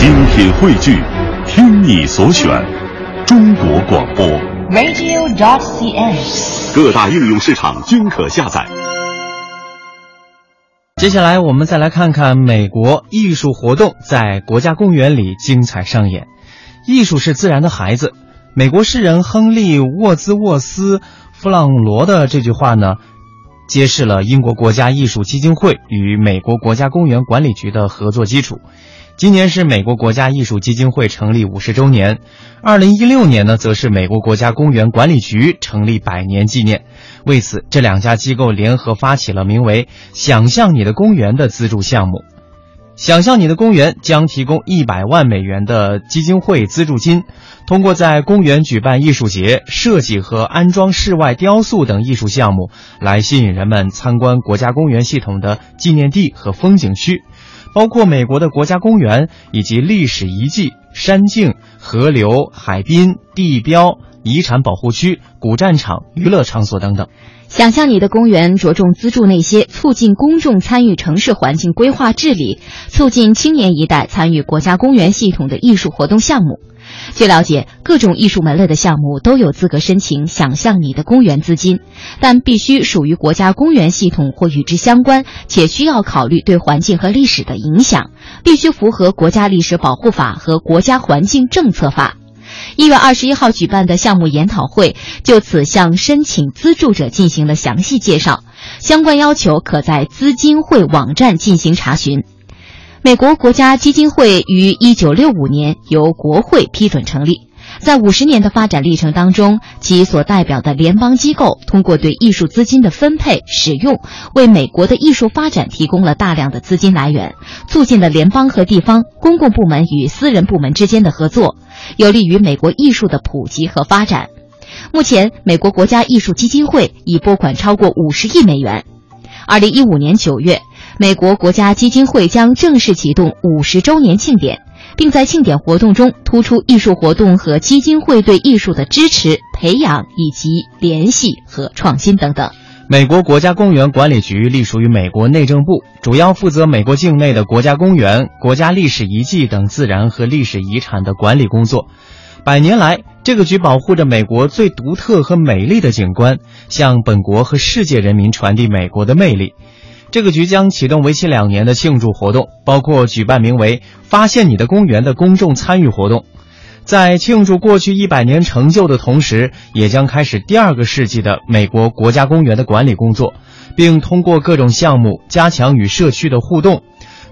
精品汇聚，听你所选，中国广播。radio.cn。各大应用市场均可下载。接下来我们再来看看美国艺术活动在国家公园里精彩上演。艺术是自然的孩子。美国诗人亨利·沃兹沃斯·弗朗罗的这句话呢，揭示了英国国家艺术基金会与美国国家公园管理局的合作基础。今年是美国国家艺术基金会成立五十周年，二零一六年呢，则是美国国家公园管理局成立百年纪念。为此，这两家机构联合发起了名为“想象你的公园”的资助项目。想象你的公园将提供一百万美元的基金会资助金，通过在公园举办艺术节、设计和安装室外雕塑等艺术项目，来吸引人们参观国家公园系统的纪念地和风景区，包括美国的国家公园以及历史遗迹、山径、河流、海滨、地标、遗产保护区、古战场、娱乐场所等等。想象你的公园着重资助那些促进公众参与城市环境规划治理、促进青年一代参与国家公园系统的艺术活动项目。据了解，各种艺术门类的项目都有资格申请“想象你的公园”资金，但必须属于国家公园系统或与之相关，且需要考虑对环境和历史的影响，必须符合国家历史保护法和国家环境政策法。一月二十一号举办的项目研讨会就此向申请资助者进行了详细介绍，相关要求可在资金会网站进行查询。美国国家基金会于一九六五年由国会批准成立，在五十年的发展历程当中，其所代表的联邦机构通过对艺术资金的分配使用，为美国的艺术发展提供了大量的资金来源，促进了联邦和地方公共部门与私人部门之间的合作。有利于美国艺术的普及和发展。目前，美国国家艺术基金会已拨款超过五十亿美元。二零一五年九月，美国国家基金会将正式启动五十周年庆典，并在庆典活动中突出艺术活动和基金会对艺术的支持、培养以及联系和创新等等。美国国家公园管理局隶属于美国内政部，主要负责美国境内的国家公园、国家历史遗迹等自然和历史遗产的管理工作。百年来，这个局保护着美国最独特和美丽的景观，向本国和世界人民传递美国的魅力。这个局将启动为期两年的庆祝活动，包括举办名为“发现你的公园”的公众参与活动。在庆祝过去一百年成就的同时，也将开始第二个世纪的美国国家公园的管理工作，并通过各种项目加强与社区的互动。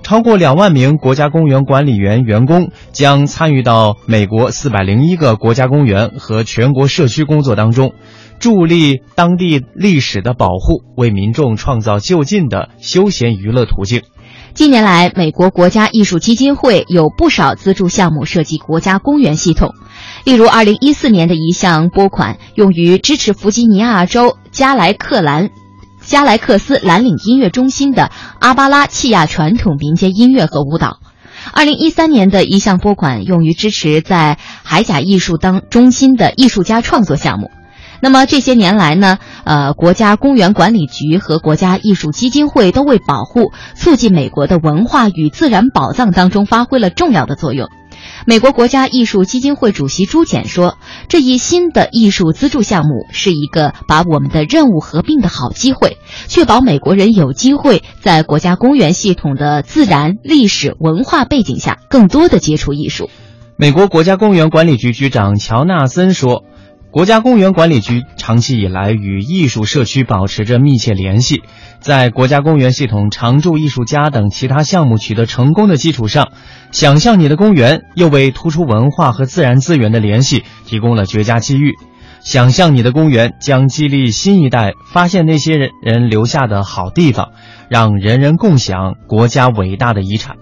超过两万名国家公园管理员员工将参与到美国四百零一个国家公园和全国社区工作当中，助力当地历史的保护，为民众创造就近的休闲娱乐途径。近年来，美国国家艺术基金会有不少资助项目涉及国家公园系统，例如2014年的一项拨款用于支持弗吉尼亚州加莱克兰。加莱克斯蓝岭音乐中心的阿巴拉契亚传统民间音乐和舞蹈。二零一三年的一项拨款用于支持在海甲艺术当中心的艺术家创作项目。那么这些年来呢，呃，国家公园管理局和国家艺术基金会都为保护、促进美国的文化与自然宝藏当中发挥了重要的作用。美国国家艺术基金会主席朱简说：“这一新的艺术资助项目是一个把我们的任务合并的好机会，确保美国人有机会在国家公园系统的自然、历史文化背景下，更多的接触艺术。”美国国家公园管理局局长乔纳森说。国家公园管理局长期以来与艺术社区保持着密切联系，在国家公园系统常驻艺术家等其他项目取得成功的基础上，想象你的公园又为突出文化和自然资源的联系提供了绝佳机遇。想象你的公园将激励新一代发现那些人人留下的好地方，让人人共享国家伟大的遗产。